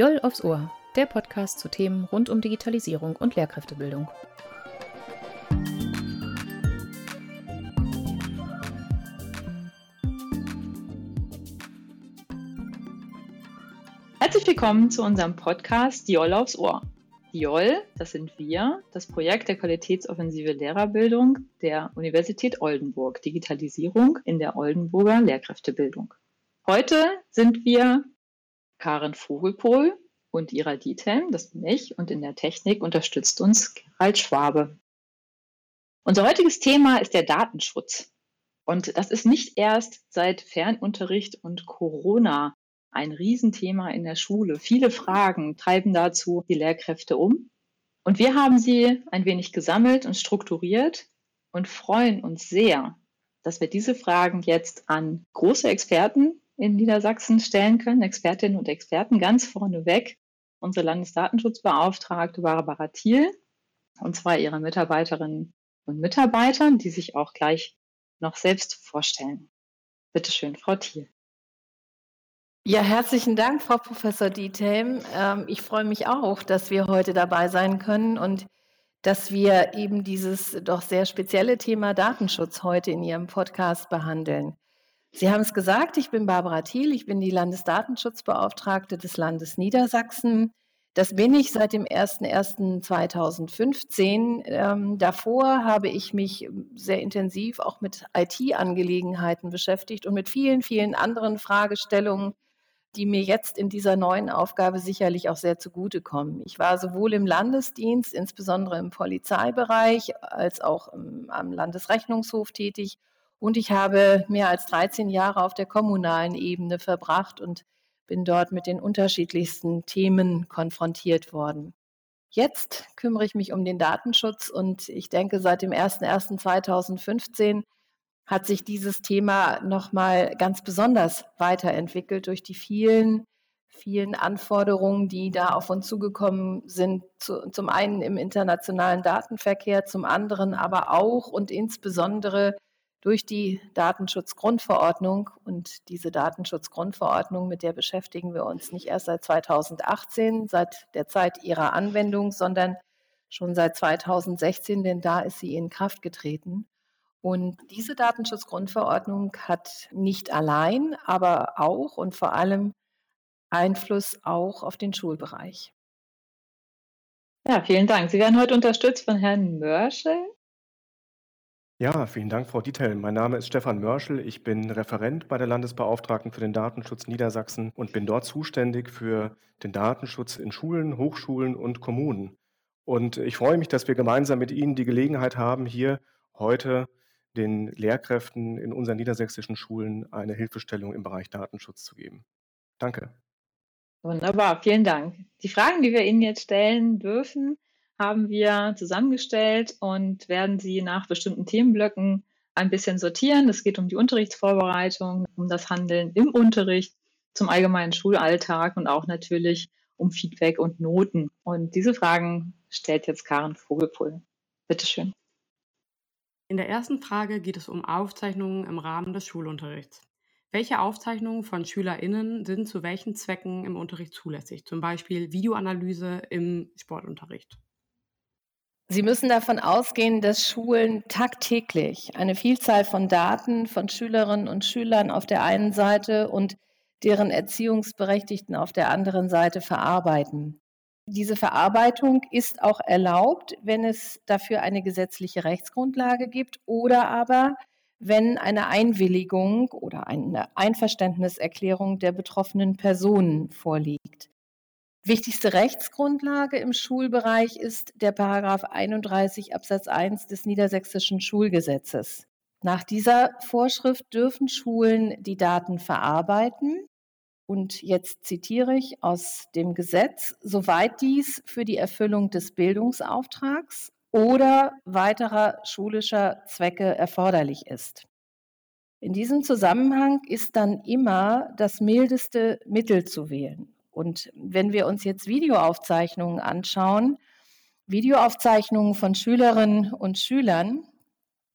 Joll aufs Ohr, der Podcast zu Themen rund um Digitalisierung und Lehrkräftebildung. Herzlich willkommen zu unserem Podcast Joll aufs Ohr. Joll, das sind wir, das Projekt der Qualitätsoffensive Lehrerbildung der Universität Oldenburg, Digitalisierung in der Oldenburger Lehrkräftebildung. Heute sind wir Karen Vogelpohl und Ira Diethelm, das bin ich, und in der Technik unterstützt uns Gerald Schwabe. Unser heutiges Thema ist der Datenschutz. Und das ist nicht erst seit Fernunterricht und Corona ein Riesenthema in der Schule. Viele Fragen treiben dazu die Lehrkräfte um. Und wir haben sie ein wenig gesammelt und strukturiert und freuen uns sehr, dass wir diese Fragen jetzt an große Experten in Niedersachsen stellen können, Expertinnen und Experten, ganz vorneweg unsere Landesdatenschutzbeauftragte Barbara Thiel und zwei ihrer Mitarbeiterinnen und Mitarbeitern, die sich auch gleich noch selbst vorstellen. Bitte schön, Frau Thiel. Ja, herzlichen Dank, Frau Professor Diethelm. Ähm, ich freue mich auch, dass wir heute dabei sein können und dass wir eben dieses doch sehr spezielle Thema Datenschutz heute in Ihrem Podcast behandeln. Sie haben es gesagt, ich bin Barbara Thiel, ich bin die Landesdatenschutzbeauftragte des Landes Niedersachsen. Das bin ich seit dem 01.01.2015. Ähm, davor habe ich mich sehr intensiv auch mit IT-Angelegenheiten beschäftigt und mit vielen, vielen anderen Fragestellungen, die mir jetzt in dieser neuen Aufgabe sicherlich auch sehr zugutekommen. Ich war sowohl im Landesdienst, insbesondere im Polizeibereich, als auch im, am Landesrechnungshof tätig und ich habe mehr als 13 Jahre auf der kommunalen Ebene verbracht und bin dort mit den unterschiedlichsten Themen konfrontiert worden. Jetzt kümmere ich mich um den Datenschutz und ich denke, seit dem 01.01.2015 hat sich dieses Thema nochmal ganz besonders weiterentwickelt durch die vielen, vielen Anforderungen, die da auf uns zugekommen sind. Zu, zum einen im internationalen Datenverkehr, zum anderen aber auch und insbesondere durch die Datenschutzgrundverordnung. Und diese Datenschutzgrundverordnung, mit der beschäftigen wir uns nicht erst seit 2018, seit der Zeit ihrer Anwendung, sondern schon seit 2016, denn da ist sie in Kraft getreten. Und diese Datenschutzgrundverordnung hat nicht allein, aber auch und vor allem Einfluss auch auf den Schulbereich. Ja, vielen Dank. Sie werden heute unterstützt von Herrn Mörschel. Ja, vielen Dank, Frau Dietl. Mein Name ist Stefan Mörschel. Ich bin Referent bei der Landesbeauftragten für den Datenschutz Niedersachsen und bin dort zuständig für den Datenschutz in Schulen, Hochschulen und Kommunen. Und ich freue mich, dass wir gemeinsam mit Ihnen die Gelegenheit haben, hier heute den Lehrkräften in unseren niedersächsischen Schulen eine Hilfestellung im Bereich Datenschutz zu geben. Danke. Wunderbar, vielen Dank. Die Fragen, die wir Ihnen jetzt stellen dürfen, haben wir zusammengestellt und werden sie nach bestimmten Themenblöcken ein bisschen sortieren. Es geht um die Unterrichtsvorbereitung, um das Handeln im Unterricht, zum allgemeinen Schulalltag und auch natürlich um Feedback und Noten. Und diese Fragen stellt jetzt Karen Vogelpohl. Bitte schön. In der ersten Frage geht es um Aufzeichnungen im Rahmen des Schulunterrichts. Welche Aufzeichnungen von SchülerInnen sind zu welchen Zwecken im Unterricht zulässig? Zum Beispiel Videoanalyse im Sportunterricht. Sie müssen davon ausgehen, dass Schulen tagtäglich eine Vielzahl von Daten von Schülerinnen und Schülern auf der einen Seite und deren Erziehungsberechtigten auf der anderen Seite verarbeiten. Diese Verarbeitung ist auch erlaubt, wenn es dafür eine gesetzliche Rechtsgrundlage gibt oder aber wenn eine Einwilligung oder eine Einverständniserklärung der betroffenen Personen vorliegt. Wichtigste Rechtsgrundlage im Schulbereich ist der Paragraph 31 Absatz 1 des Niedersächsischen Schulgesetzes. Nach dieser Vorschrift dürfen Schulen die Daten verarbeiten und jetzt zitiere ich aus dem Gesetz, soweit dies für die Erfüllung des Bildungsauftrags oder weiterer schulischer Zwecke erforderlich ist. In diesem Zusammenhang ist dann immer das mildeste Mittel zu wählen. Und wenn wir uns jetzt Videoaufzeichnungen anschauen, Videoaufzeichnungen von Schülerinnen und Schülern,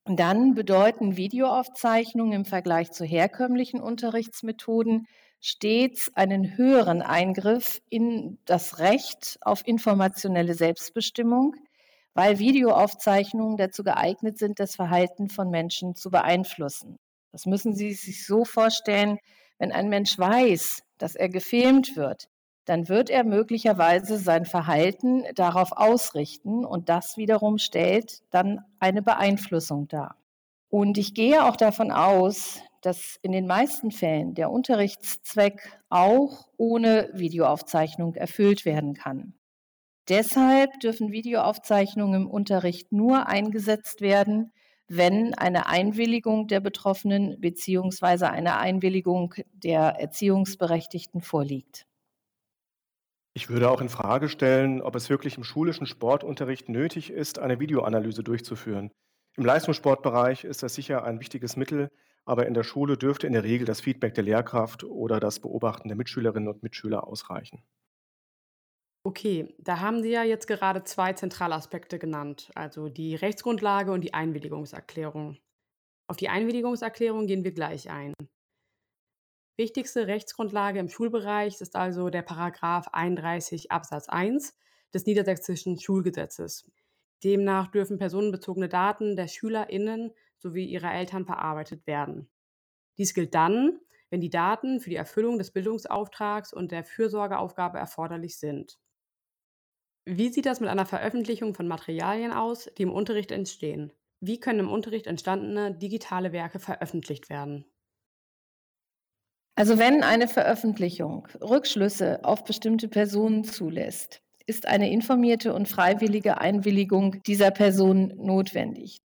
dann bedeuten Videoaufzeichnungen im Vergleich zu herkömmlichen Unterrichtsmethoden stets einen höheren Eingriff in das Recht auf informationelle Selbstbestimmung, weil Videoaufzeichnungen dazu geeignet sind, das Verhalten von Menschen zu beeinflussen. Das müssen Sie sich so vorstellen, wenn ein Mensch weiß, dass er gefilmt wird, dann wird er möglicherweise sein Verhalten darauf ausrichten und das wiederum stellt dann eine Beeinflussung dar. Und ich gehe auch davon aus, dass in den meisten Fällen der Unterrichtszweck auch ohne Videoaufzeichnung erfüllt werden kann. Deshalb dürfen Videoaufzeichnungen im Unterricht nur eingesetzt werden, wenn eine Einwilligung der Betroffenen bzw. eine Einwilligung der Erziehungsberechtigten vorliegt. Ich würde auch in Frage stellen, ob es wirklich im schulischen Sportunterricht nötig ist, eine Videoanalyse durchzuführen. Im Leistungssportbereich ist das sicher ein wichtiges Mittel, aber in der Schule dürfte in der Regel das Feedback der Lehrkraft oder das Beobachten der Mitschülerinnen und Mitschüler ausreichen. Okay, da haben Sie ja jetzt gerade zwei Zentralaspekte genannt, also die Rechtsgrundlage und die Einwilligungserklärung. Auf die Einwilligungserklärung gehen wir gleich ein. Wichtigste Rechtsgrundlage im Schulbereich ist also der Paragraph 31 Absatz 1 des Niedersächsischen Schulgesetzes. Demnach dürfen personenbezogene Daten der SchülerInnen sowie ihrer Eltern verarbeitet werden. Dies gilt dann, wenn die Daten für die Erfüllung des Bildungsauftrags und der Fürsorgeaufgabe erforderlich sind. Wie sieht das mit einer Veröffentlichung von Materialien aus, die im Unterricht entstehen? Wie können im Unterricht entstandene digitale Werke veröffentlicht werden? Also wenn eine Veröffentlichung Rückschlüsse auf bestimmte Personen zulässt, ist eine informierte und freiwillige Einwilligung dieser Person notwendig.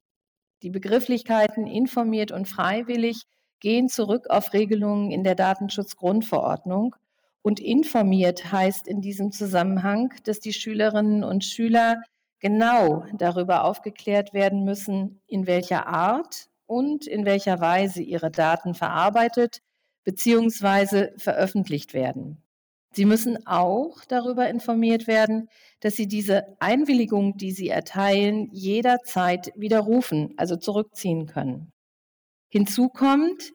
Die Begrifflichkeiten informiert und freiwillig gehen zurück auf Regelungen in der Datenschutzgrundverordnung. Und informiert heißt in diesem Zusammenhang, dass die Schülerinnen und Schüler genau darüber aufgeklärt werden müssen, in welcher Art und in welcher Weise ihre Daten verarbeitet beziehungsweise veröffentlicht werden. Sie müssen auch darüber informiert werden, dass Sie diese Einwilligung, die Sie erteilen, jederzeit widerrufen, also zurückziehen können. Hinzu kommt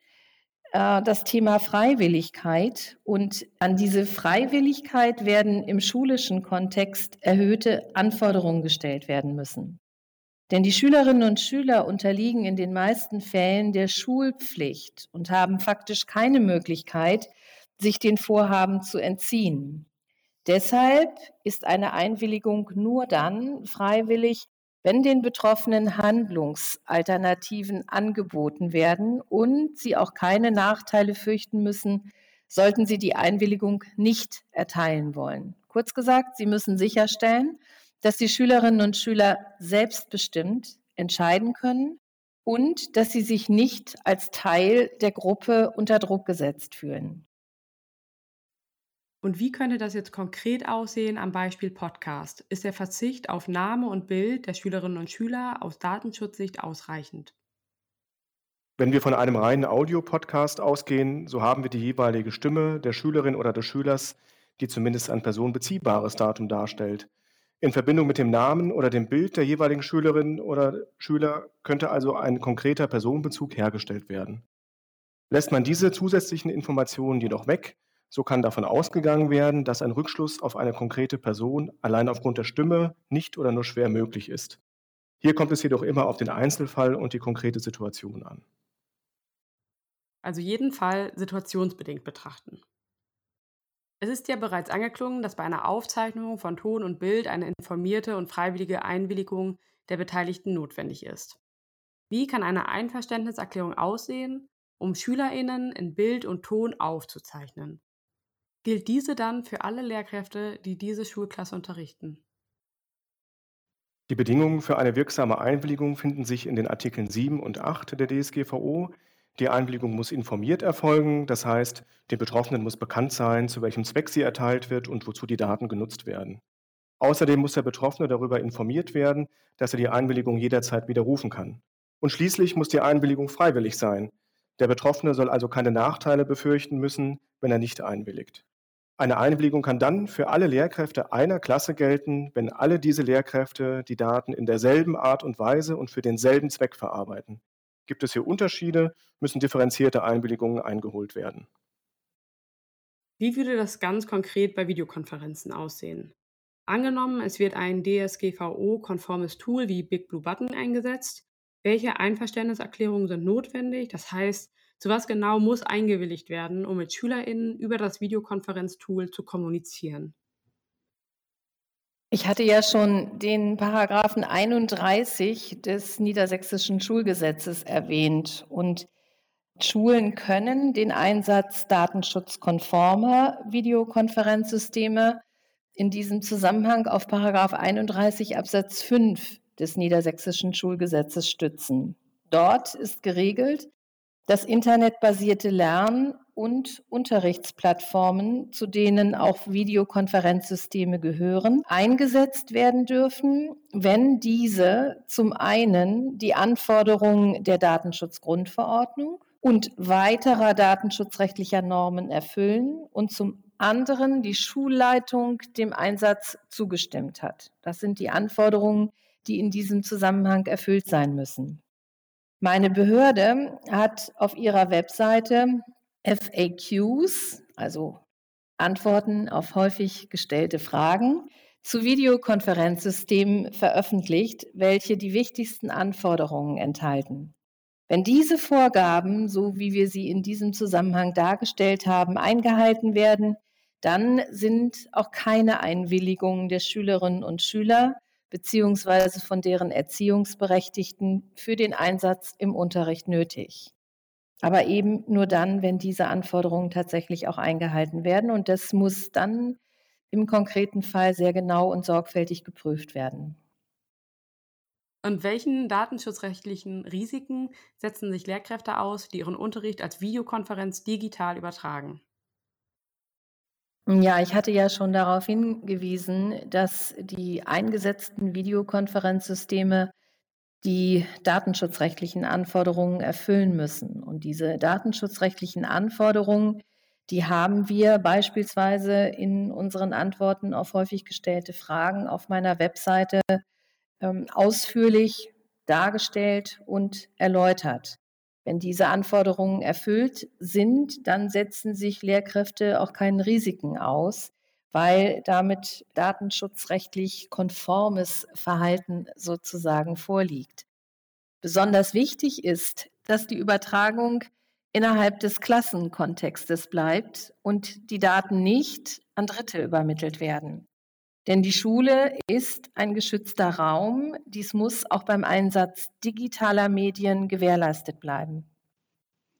äh, das Thema Freiwilligkeit und an diese Freiwilligkeit werden im schulischen Kontext erhöhte Anforderungen gestellt werden müssen. Denn die Schülerinnen und Schüler unterliegen in den meisten Fällen der Schulpflicht und haben faktisch keine Möglichkeit, sich den Vorhaben zu entziehen. Deshalb ist eine Einwilligung nur dann freiwillig, wenn den Betroffenen Handlungsalternativen angeboten werden und sie auch keine Nachteile fürchten müssen, sollten sie die Einwilligung nicht erteilen wollen. Kurz gesagt, sie müssen sicherstellen, dass die Schülerinnen und Schüler selbstbestimmt entscheiden können und dass sie sich nicht als Teil der Gruppe unter Druck gesetzt fühlen. Und wie könnte das jetzt konkret aussehen am Beispiel Podcast? Ist der Verzicht auf Name und Bild der Schülerinnen und Schüler aus Datenschutzsicht ausreichend? Wenn wir von einem reinen Audiopodcast ausgehen, so haben wir die jeweilige Stimme der Schülerin oder des Schülers, die zumindest ein personenbeziehbares Datum darstellt. In Verbindung mit dem Namen oder dem Bild der jeweiligen Schülerin oder Schüler könnte also ein konkreter Personenbezug hergestellt werden. Lässt man diese zusätzlichen Informationen jedoch weg, so kann davon ausgegangen werden, dass ein Rückschluss auf eine konkrete Person allein aufgrund der Stimme nicht oder nur schwer möglich ist. Hier kommt es jedoch immer auf den Einzelfall und die konkrete Situation an. Also jeden Fall situationsbedingt betrachten. Es ist ja bereits angeklungen, dass bei einer Aufzeichnung von Ton und Bild eine informierte und freiwillige Einwilligung der Beteiligten notwendig ist. Wie kann eine Einverständniserklärung aussehen, um Schülerinnen in Bild und Ton aufzuzeichnen? Gilt diese dann für alle Lehrkräfte, die diese Schulklasse unterrichten? Die Bedingungen für eine wirksame Einwilligung finden sich in den Artikeln 7 und 8 der DSGVO die Einwilligung muss informiert erfolgen, das heißt, den Betroffenen muss bekannt sein, zu welchem Zweck sie erteilt wird und wozu die Daten genutzt werden. Außerdem muss der Betroffene darüber informiert werden, dass er die Einwilligung jederzeit widerrufen kann. Und schließlich muss die Einwilligung freiwillig sein. Der Betroffene soll also keine Nachteile befürchten müssen, wenn er nicht einwilligt. Eine Einwilligung kann dann für alle Lehrkräfte einer Klasse gelten, wenn alle diese Lehrkräfte die Daten in derselben Art und Weise und für denselben Zweck verarbeiten. Gibt es hier Unterschiede, müssen differenzierte Einwilligungen eingeholt werden. Wie würde das ganz konkret bei Videokonferenzen aussehen? Angenommen, es wird ein DSGVO-konformes Tool wie Big Blue Button eingesetzt. Welche Einverständniserklärungen sind notwendig? Das heißt, zu was genau muss eingewilligt werden, um mit SchülerInnen über das Videokonferenztool zu kommunizieren? Ich hatte ja schon den Paragraphen 31 des niedersächsischen Schulgesetzes erwähnt und Schulen können den Einsatz datenschutzkonformer Videokonferenzsysteme in diesem Zusammenhang auf Paragraph 31 Absatz 5 des niedersächsischen Schulgesetzes stützen. Dort ist geregelt, dass internetbasierte Lern- und Unterrichtsplattformen, zu denen auch Videokonferenzsysteme gehören, eingesetzt werden dürfen, wenn diese zum einen die Anforderungen der Datenschutzgrundverordnung und weiterer datenschutzrechtlicher Normen erfüllen und zum anderen die Schulleitung dem Einsatz zugestimmt hat. Das sind die Anforderungen, die in diesem Zusammenhang erfüllt sein müssen. Meine Behörde hat auf ihrer Webseite FAQs, also Antworten auf häufig gestellte Fragen, zu Videokonferenzsystemen veröffentlicht, welche die wichtigsten Anforderungen enthalten. Wenn diese Vorgaben, so wie wir sie in diesem Zusammenhang dargestellt haben, eingehalten werden, dann sind auch keine Einwilligungen der Schülerinnen und Schüler beziehungsweise von deren Erziehungsberechtigten für den Einsatz im Unterricht nötig. Aber eben nur dann, wenn diese Anforderungen tatsächlich auch eingehalten werden. Und das muss dann im konkreten Fall sehr genau und sorgfältig geprüft werden. Und welchen datenschutzrechtlichen Risiken setzen sich Lehrkräfte aus, die ihren Unterricht als Videokonferenz digital übertragen? Ja, ich hatte ja schon darauf hingewiesen, dass die eingesetzten Videokonferenzsysteme die datenschutzrechtlichen Anforderungen erfüllen müssen. Und diese datenschutzrechtlichen Anforderungen, die haben wir beispielsweise in unseren Antworten auf häufig gestellte Fragen auf meiner Webseite ähm, ausführlich dargestellt und erläutert. Wenn diese Anforderungen erfüllt sind, dann setzen sich Lehrkräfte auch keinen Risiken aus, weil damit datenschutzrechtlich konformes Verhalten sozusagen vorliegt. Besonders wichtig ist, dass die Übertragung innerhalb des Klassenkontextes bleibt und die Daten nicht an Dritte übermittelt werden. Denn die Schule ist ein geschützter Raum. Dies muss auch beim Einsatz digitaler Medien gewährleistet bleiben.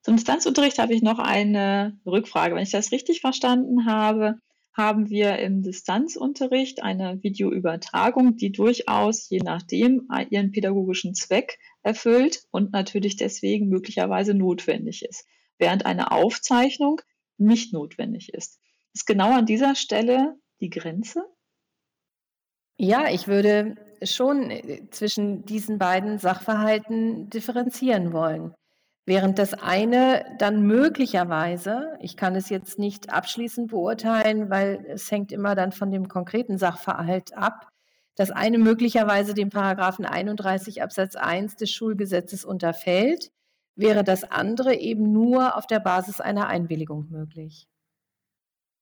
Zum Distanzunterricht habe ich noch eine Rückfrage. Wenn ich das richtig verstanden habe, haben wir im Distanzunterricht eine Videoübertragung, die durchaus je nachdem ihren pädagogischen Zweck erfüllt und natürlich deswegen möglicherweise notwendig ist, während eine Aufzeichnung nicht notwendig ist. Ist genau an dieser Stelle die Grenze? Ja, ich würde schon äh, zwischen diesen beiden Sachverhalten differenzieren wollen. Während das eine dann möglicherweise, ich kann es jetzt nicht abschließend beurteilen, weil es hängt immer dann von dem konkreten Sachverhalt ab, das eine möglicherweise dem Paragraphen 31 Absatz 1 des Schulgesetzes unterfällt, wäre das andere eben nur auf der Basis einer Einwilligung möglich.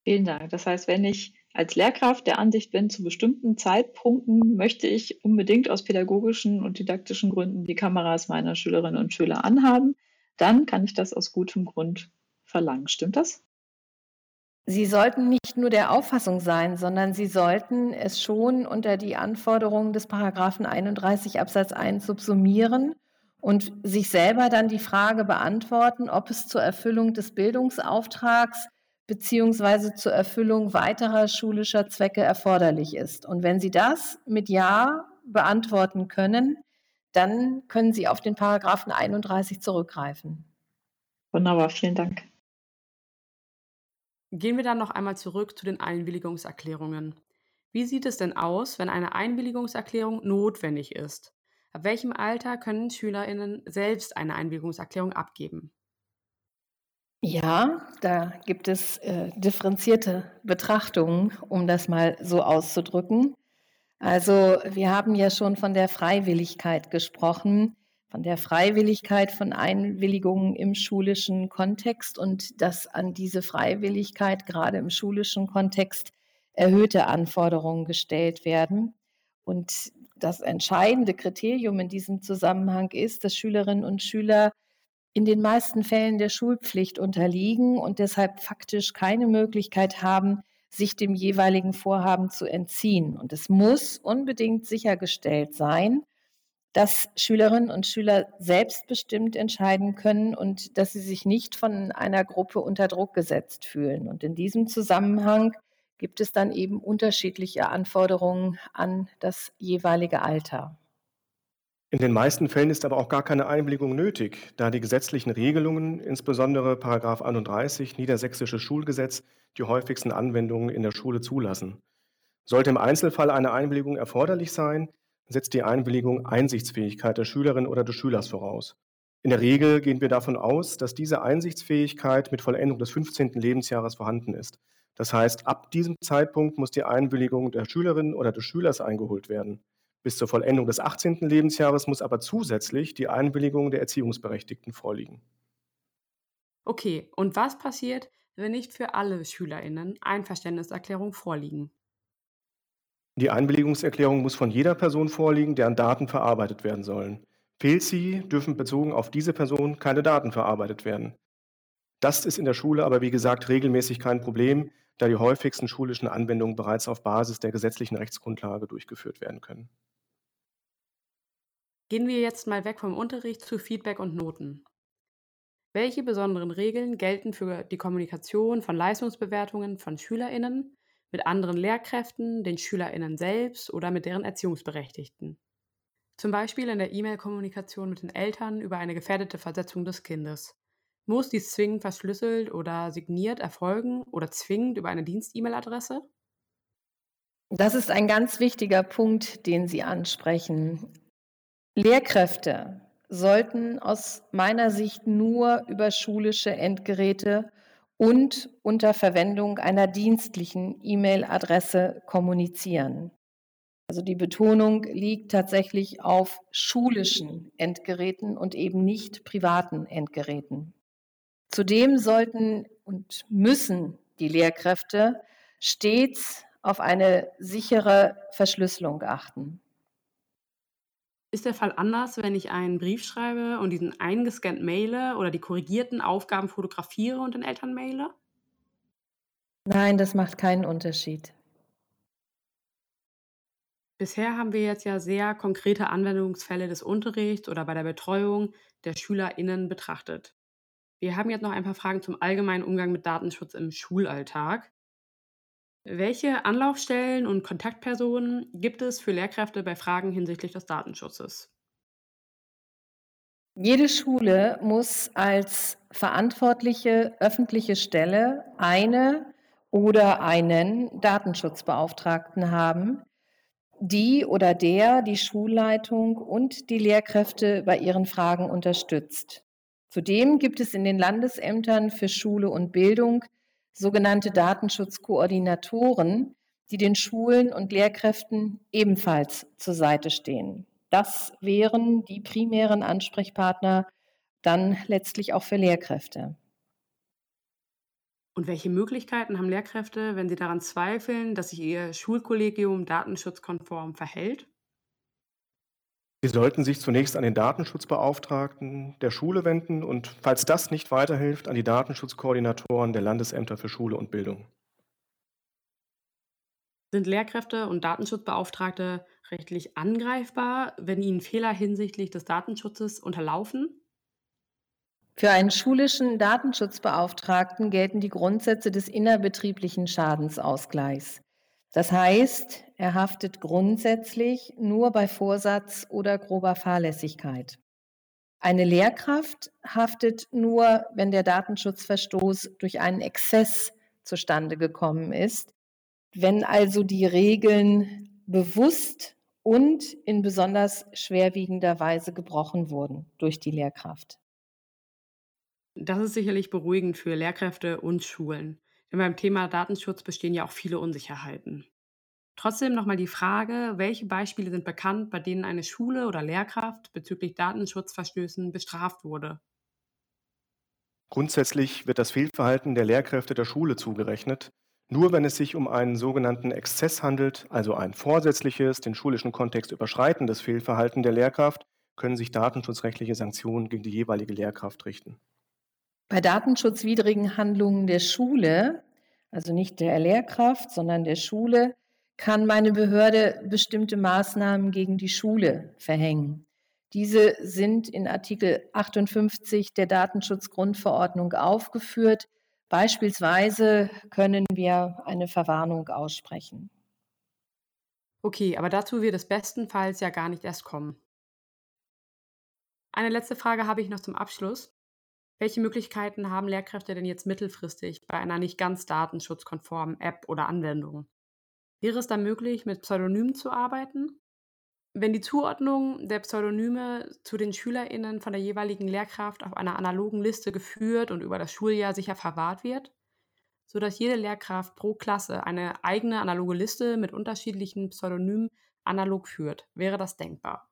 Vielen Dank. Das heißt, wenn ich als Lehrkraft der Ansicht bin, zu bestimmten Zeitpunkten möchte ich unbedingt aus pädagogischen und didaktischen Gründen die Kameras meiner Schülerinnen und Schüler anhaben, dann kann ich das aus gutem Grund verlangen. Stimmt das? Sie sollten nicht nur der Auffassung sein, sondern Sie sollten es schon unter die Anforderungen des Paragraphen 31 Absatz 1 subsumieren und sich selber dann die Frage beantworten, ob es zur Erfüllung des Bildungsauftrags beziehungsweise zur Erfüllung weiterer schulischer Zwecke erforderlich ist. Und wenn Sie das mit Ja beantworten können, dann können Sie auf den Paragraphen 31 zurückgreifen. Wunderbar, vielen Dank. Gehen wir dann noch einmal zurück zu den Einwilligungserklärungen. Wie sieht es denn aus, wenn eine Einwilligungserklärung notwendig ist? Ab welchem Alter können SchülerInnen selbst eine Einwilligungserklärung abgeben? Ja, da gibt es äh, differenzierte Betrachtungen, um das mal so auszudrücken. Also wir haben ja schon von der Freiwilligkeit gesprochen, von der Freiwilligkeit von Einwilligungen im schulischen Kontext und dass an diese Freiwilligkeit gerade im schulischen Kontext erhöhte Anforderungen gestellt werden. Und das entscheidende Kriterium in diesem Zusammenhang ist, dass Schülerinnen und Schüler in den meisten Fällen der Schulpflicht unterliegen und deshalb faktisch keine Möglichkeit haben, sich dem jeweiligen Vorhaben zu entziehen. Und es muss unbedingt sichergestellt sein, dass Schülerinnen und Schüler selbstbestimmt entscheiden können und dass sie sich nicht von einer Gruppe unter Druck gesetzt fühlen. Und in diesem Zusammenhang gibt es dann eben unterschiedliche Anforderungen an das jeweilige Alter. In den meisten Fällen ist aber auch gar keine Einwilligung nötig, da die gesetzlichen Regelungen, insbesondere 31 Niedersächsisches Schulgesetz, die häufigsten Anwendungen in der Schule zulassen. Sollte im Einzelfall eine Einwilligung erforderlich sein, setzt die Einwilligung Einsichtsfähigkeit der Schülerin oder des Schülers voraus. In der Regel gehen wir davon aus, dass diese Einsichtsfähigkeit mit Vollendung des 15. Lebensjahres vorhanden ist. Das heißt, ab diesem Zeitpunkt muss die Einwilligung der Schülerin oder des Schülers eingeholt werden. Bis zur Vollendung des 18. Lebensjahres muss aber zusätzlich die Einwilligung der Erziehungsberechtigten vorliegen. Okay, und was passiert, wenn nicht für alle Schülerinnen Einverständniserklärungen vorliegen? Die Einwilligungserklärung muss von jeder Person vorliegen, deren Daten verarbeitet werden sollen. Fehlt sie, dürfen bezogen auf diese Person keine Daten verarbeitet werden. Das ist in der Schule aber wie gesagt regelmäßig kein Problem, da die häufigsten schulischen Anwendungen bereits auf Basis der gesetzlichen Rechtsgrundlage durchgeführt werden können. Gehen wir jetzt mal weg vom Unterricht zu Feedback und Noten. Welche besonderen Regeln gelten für die Kommunikation von Leistungsbewertungen von Schülerinnen mit anderen Lehrkräften, den Schülerinnen selbst oder mit deren Erziehungsberechtigten. Zum Beispiel in der E-Mail-Kommunikation mit den Eltern über eine gefährdete Versetzung des Kindes. Muss dies zwingend verschlüsselt oder signiert erfolgen oder zwingend über eine Dienst-E-Mail-Adresse? Das ist ein ganz wichtiger Punkt, den Sie ansprechen. Lehrkräfte sollten aus meiner Sicht nur über schulische Endgeräte und unter Verwendung einer dienstlichen E-Mail-Adresse kommunizieren. Also die Betonung liegt tatsächlich auf schulischen Endgeräten und eben nicht privaten Endgeräten. Zudem sollten und müssen die Lehrkräfte stets auf eine sichere Verschlüsselung achten. Ist der Fall anders, wenn ich einen Brief schreibe und diesen eingescannt maile oder die korrigierten Aufgaben fotografiere und den Eltern maile? Nein, das macht keinen Unterschied. Bisher haben wir jetzt ja sehr konkrete Anwendungsfälle des Unterrichts oder bei der Betreuung der SchülerInnen betrachtet. Wir haben jetzt noch ein paar Fragen zum allgemeinen Umgang mit Datenschutz im Schulalltag. Welche Anlaufstellen und Kontaktpersonen gibt es für Lehrkräfte bei Fragen hinsichtlich des Datenschutzes? Jede Schule muss als verantwortliche öffentliche Stelle eine oder einen Datenschutzbeauftragten haben, die oder der die Schulleitung und die Lehrkräfte bei ihren Fragen unterstützt. Zudem gibt es in den Landesämtern für Schule und Bildung sogenannte Datenschutzkoordinatoren, die den Schulen und Lehrkräften ebenfalls zur Seite stehen. Das wären die primären Ansprechpartner dann letztlich auch für Lehrkräfte. Und welche Möglichkeiten haben Lehrkräfte, wenn sie daran zweifeln, dass sich ihr Schulkollegium datenschutzkonform verhält? Sie sollten sich zunächst an den Datenschutzbeauftragten der Schule wenden und, falls das nicht weiterhilft, an die Datenschutzkoordinatoren der Landesämter für Schule und Bildung. Sind Lehrkräfte und Datenschutzbeauftragte rechtlich angreifbar, wenn ihnen Fehler hinsichtlich des Datenschutzes unterlaufen? Für einen schulischen Datenschutzbeauftragten gelten die Grundsätze des innerbetrieblichen Schadensausgleichs. Das heißt, er haftet grundsätzlich nur bei Vorsatz oder grober Fahrlässigkeit. Eine Lehrkraft haftet nur, wenn der Datenschutzverstoß durch einen Exzess zustande gekommen ist, wenn also die Regeln bewusst und in besonders schwerwiegender Weise gebrochen wurden durch die Lehrkraft. Das ist sicherlich beruhigend für Lehrkräfte und Schulen. Denn beim Thema Datenschutz bestehen ja auch viele Unsicherheiten. Trotzdem nochmal die Frage, welche Beispiele sind bekannt, bei denen eine Schule oder Lehrkraft bezüglich Datenschutzverstößen bestraft wurde? Grundsätzlich wird das Fehlverhalten der Lehrkräfte der Schule zugerechnet. Nur wenn es sich um einen sogenannten Exzess handelt, also ein vorsätzliches, den schulischen Kontext überschreitendes Fehlverhalten der Lehrkraft, können sich datenschutzrechtliche Sanktionen gegen die jeweilige Lehrkraft richten. Bei datenschutzwidrigen Handlungen der Schule, also nicht der Lehrkraft, sondern der Schule, kann meine Behörde bestimmte Maßnahmen gegen die Schule verhängen. Diese sind in Artikel 58 der Datenschutzgrundverordnung aufgeführt. Beispielsweise können wir eine Verwarnung aussprechen. Okay, aber dazu wird es bestenfalls ja gar nicht erst kommen. Eine letzte Frage habe ich noch zum Abschluss. Welche Möglichkeiten haben Lehrkräfte denn jetzt mittelfristig bei einer nicht ganz datenschutzkonformen App oder Anwendung? Wäre es da möglich, mit Pseudonymen zu arbeiten? Wenn die Zuordnung der Pseudonyme zu den SchülerInnen von der jeweiligen Lehrkraft auf einer analogen Liste geführt und über das Schuljahr sicher verwahrt wird, sodass jede Lehrkraft pro Klasse eine eigene analoge Liste mit unterschiedlichen Pseudonymen analog führt, wäre das denkbar.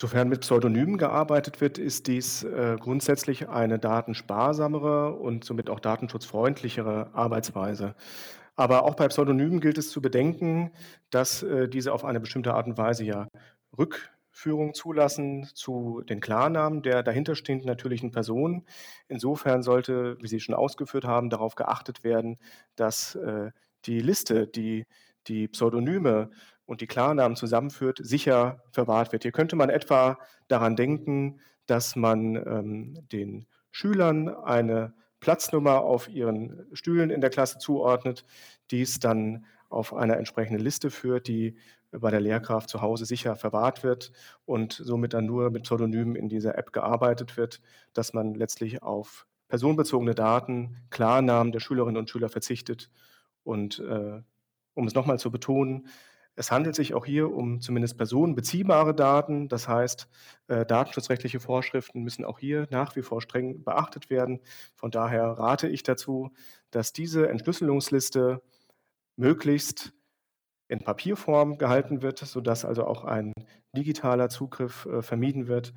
Sofern mit Pseudonymen gearbeitet wird, ist dies äh, grundsätzlich eine datensparsamere und somit auch datenschutzfreundlichere Arbeitsweise. Aber auch bei Pseudonymen gilt es zu bedenken, dass äh, diese auf eine bestimmte Art und Weise ja Rückführung zulassen zu den Klarnamen der dahinterstehenden natürlichen Person. Insofern sollte, wie Sie schon ausgeführt haben, darauf geachtet werden, dass äh, die Liste, die die Pseudonyme und die Klarnamen zusammenführt, sicher verwahrt wird. Hier könnte man etwa daran denken, dass man ähm, den Schülern eine Platznummer auf ihren Stühlen in der Klasse zuordnet, dies dann auf eine entsprechende Liste führt, die bei der Lehrkraft zu Hause sicher verwahrt wird und somit dann nur mit Pseudonymen in dieser App gearbeitet wird, dass man letztlich auf personenbezogene Daten, Klarnamen der Schülerinnen und Schüler verzichtet. Und äh, um es nochmal zu betonen, es handelt sich auch hier um zumindest personenbeziehbare Daten. Das heißt, äh, datenschutzrechtliche Vorschriften müssen auch hier nach wie vor streng beachtet werden. Von daher rate ich dazu, dass diese Entschlüsselungsliste möglichst in Papierform gehalten wird, sodass also auch ein digitaler Zugriff äh, vermieden wird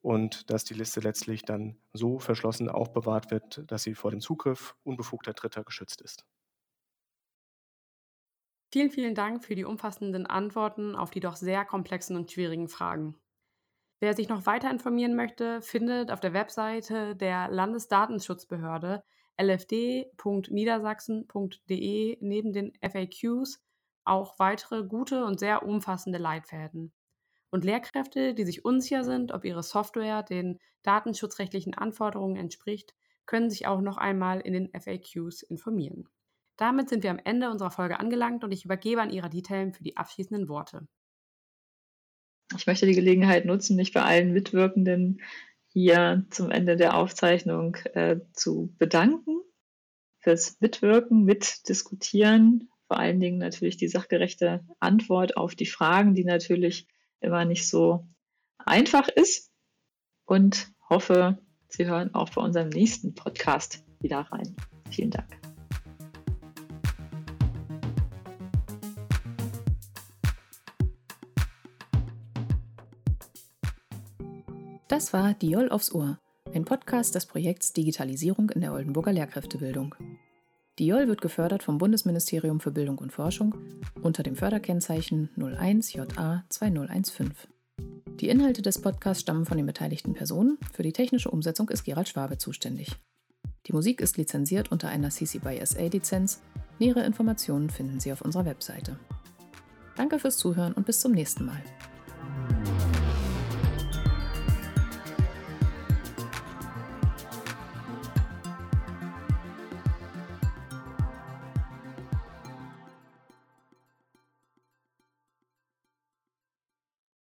und dass die Liste letztlich dann so verschlossen aufbewahrt wird, dass sie vor dem Zugriff unbefugter Dritter geschützt ist. Vielen, vielen Dank für die umfassenden Antworten auf die doch sehr komplexen und schwierigen Fragen. Wer sich noch weiter informieren möchte, findet auf der Webseite der Landesdatenschutzbehörde lfd.niedersachsen.de neben den FAQs auch weitere gute und sehr umfassende Leitfäden. Und Lehrkräfte, die sich unsicher sind, ob ihre Software den datenschutzrechtlichen Anforderungen entspricht, können sich auch noch einmal in den FAQs informieren. Damit sind wir am Ende unserer Folge angelangt und ich übergebe an Ihrer Detail für die abschließenden Worte. Ich möchte die Gelegenheit nutzen, mich bei allen Mitwirkenden hier zum Ende der Aufzeichnung äh, zu bedanken fürs Mitwirken, Mitdiskutieren, vor allen Dingen natürlich die sachgerechte Antwort auf die Fragen, die natürlich immer nicht so einfach ist und hoffe, Sie hören auch bei unserem nächsten Podcast wieder rein. Vielen Dank. Das war Die Joll aufs Ohr, ein Podcast des Projekts Digitalisierung in der Oldenburger Lehrkräftebildung. Die Joll wird gefördert vom Bundesministerium für Bildung und Forschung unter dem Förderkennzeichen 01JA 2015. Die Inhalte des Podcasts stammen von den beteiligten Personen. Für die technische Umsetzung ist Gerald Schwabe zuständig. Die Musik ist lizenziert unter einer CC by SA Lizenz. Nähere Informationen finden Sie auf unserer Webseite. Danke fürs Zuhören und bis zum nächsten Mal.